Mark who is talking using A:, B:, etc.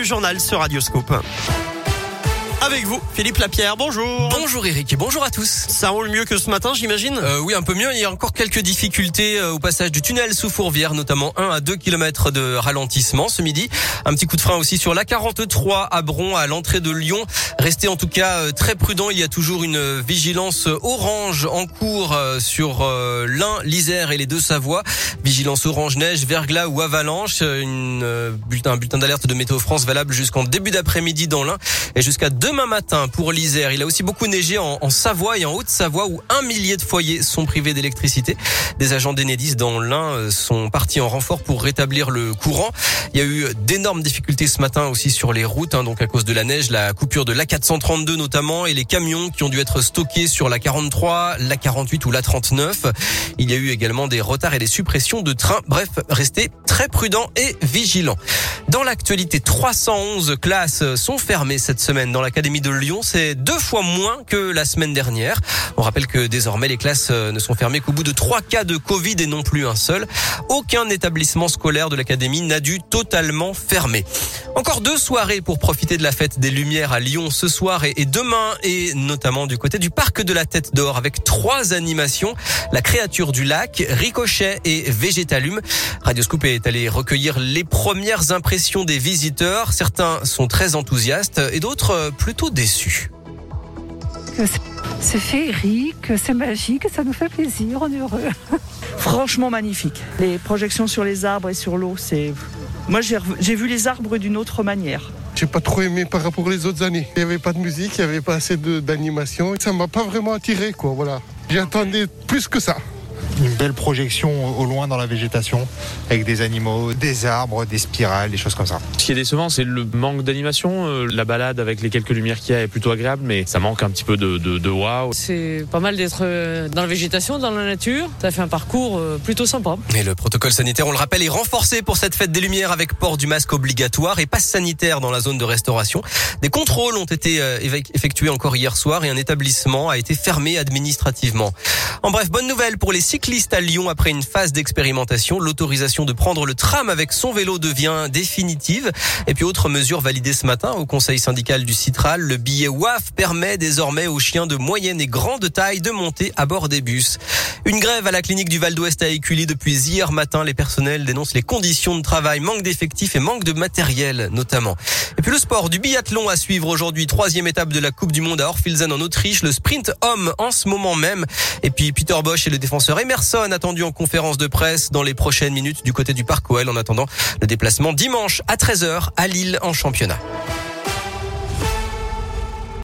A: du journal sur Radioscope. Avec vous, Philippe Lapierre, bonjour.
B: Bonjour Eric et bonjour à tous.
A: Ça roule mieux que ce matin, j'imagine?
B: Euh, Oui, un peu mieux. Il y a encore quelques difficultés euh, au passage du tunnel sous Fourvière, notamment 1 à 2 km de ralentissement ce midi. Un petit coup de frein aussi sur la 43 à Bron, à l'entrée de Lyon. Restez en tout cas euh, très prudent. Il y a toujours une vigilance orange en cours sur l'Ain, l'Isère et les deux Savoies. Vigilance orange neige, verglas ou avalanche. Une, un bulletin d'alerte de Météo France valable jusqu'en début d'après-midi dans l'Ain et jusqu'à demain matin pour l'Isère. Il a aussi beaucoup neigé en, Savoie et en Haute-Savoie où un millier de foyers sont privés d'électricité. Des agents d'Enedis dans l'Ain euh, sont partis en renfort pour rétablir le courant. Il y a eu d'énormes difficultés ce matin aussi sur les routes, hein, donc à cause de la neige, la coupure de l'A432 notamment et les camions qui ont dû être stockés sur la 43, la 48 ou la 39. Il y a eu également des retards et des suppressions de trains. Bref, restez très prudents et vigilants. Dans l'actualité, 311 classes sont fermées cette semaine dans la l'Académie de Lyon. C'est deux fois moins que la semaine dernière. On rappelle que désormais les classes euh, ne sont fermées qu'au bout de trois cas de Covid et non plus un seul. Aucun établissement scolaire de l'Académie n'a dû totalement fermer. Encore deux soirées pour profiter de la fête des Lumières à Lyon ce soir et demain et notamment du côté du parc de la Tête d'Or avec trois animations. La créature du lac, Ricochet et Végétalume. Radioscoop est allé recueillir les premières impressions des visiteurs. Certains sont très enthousiastes et d'autres plutôt déçus.
C: C'est féerique, c'est magique, ça nous fait plaisir, on est heureux.
D: Franchement magnifique. Les projections sur les arbres et sur l'eau, c'est. Moi, j'ai vu les arbres d'une autre manière.
E: J'ai pas trop aimé par rapport aux autres années. Il n'y avait pas de musique, il n'y avait pas assez d'animation. Ça m'a pas vraiment attiré, quoi. Voilà. J'attendais plus que ça
F: une belle projection au loin dans la végétation, avec des animaux, des arbres, des spirales, des choses comme ça.
G: Ce qui est décevant, c'est le manque d'animation. Euh, la balade avec les quelques lumières qu'il y a est plutôt agréable, mais ça manque un petit peu de, de, de wow.
H: C'est pas mal d'être euh, dans la végétation, dans la nature. Ça fait un parcours euh, plutôt sympa.
B: Et le protocole sanitaire, on le rappelle, est renforcé pour cette fête des Lumières avec port du masque obligatoire et passe sanitaire dans la zone de restauration. Des contrôles ont été effectués encore hier soir et un établissement a été fermé administrativement. En bref, bonne nouvelle pour les cyclistes cycliste à Lyon après une phase d'expérimentation. L'autorisation de prendre le tram avec son vélo devient définitive. Et puis autre mesure validée ce matin au conseil syndical du Citral, le billet WAF permet désormais aux chiens de moyenne et grande taille de monter à bord des bus. Une grève à la clinique du Val d'Ouest à Écully depuis hier matin. Les personnels dénoncent les conditions de travail, manque d'effectifs et manque de matériel notamment. Et puis le sport du biathlon à suivre aujourd'hui. Troisième étape de la Coupe du Monde à Orfilsen en Autriche. Le sprint homme en ce moment même. Et puis Peter Bosch et le défenseur Emerson personne attendu en conférence de presse dans les prochaines minutes du côté du Parc OL en attendant le déplacement dimanche à 13h à Lille en championnat.